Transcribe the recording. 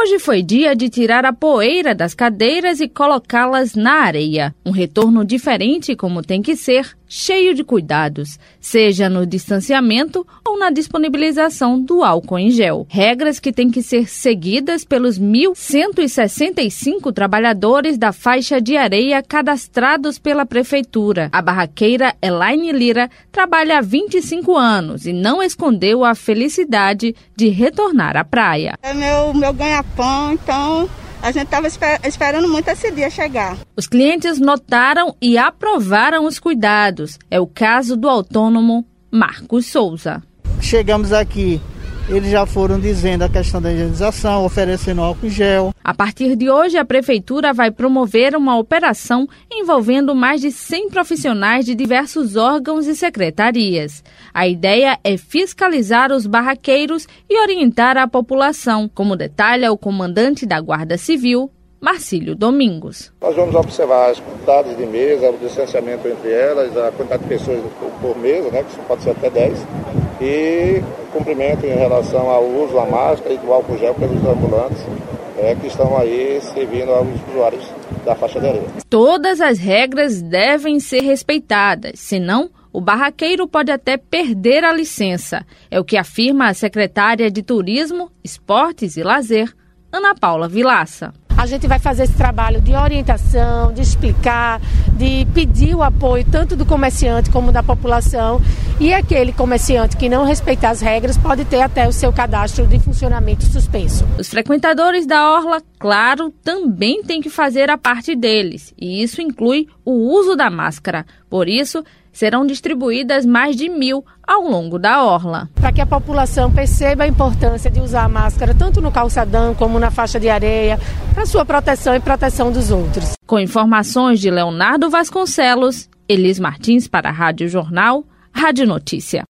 Hoje foi dia de tirar a poeira das cadeiras e colocá-las na areia. Um retorno diferente, como tem que ser, cheio de cuidados, seja no distanciamento ou na disponibilização do álcool em gel. Regras que têm que ser seguidas pelos 1.165 trabalhadores da faixa de areia cadastrados pela Prefeitura. A barraqueira Elaine Lira trabalha há 25 anos e não escondeu a felicidade de retornar à praia. É meu, meu ganha-pão, então a gente estava esper esperando muito esse dia chegar. Os clientes notaram e aprovaram os cuidados. É o caso do autônomo Marcos Souza. Chegamos aqui eles já foram dizendo a questão da higienização, oferecendo álcool em gel. A partir de hoje, a Prefeitura vai promover uma operação envolvendo mais de 100 profissionais de diversos órgãos e secretarias. A ideia é fiscalizar os barraqueiros e orientar a população, como detalha o comandante da Guarda Civil, Marcílio Domingos. Nós vamos observar as quantidades de mesa, o distanciamento entre elas, a quantidade de pessoas por mesa, né, que pode ser até 10, e cumprimento em relação ao uso da máscara e do álcool gel pelos ambulantes é, que estão aí servindo aos usuários da faixa de areia. Todas as regras devem ser respeitadas, senão o barraqueiro pode até perder a licença. É o que afirma a secretária de Turismo, Esportes e Lazer, Ana Paula Vilaça. A gente vai fazer esse trabalho de orientação, de explicar, de pedir o apoio tanto do comerciante como da população. E aquele comerciante que não respeitar as regras pode ter até o seu cadastro de funcionamento suspenso. Os frequentadores da Orla, claro, também têm que fazer a parte deles, e isso inclui o uso da máscara. Por isso, serão distribuídas mais de mil ao longo da orla. Para que a população perceba a importância de usar a máscara tanto no calçadão como na faixa de areia, para sua proteção e proteção dos outros. Com informações de Leonardo Vasconcelos, Elis Martins para a Rádio Jornal, Rádio Notícia.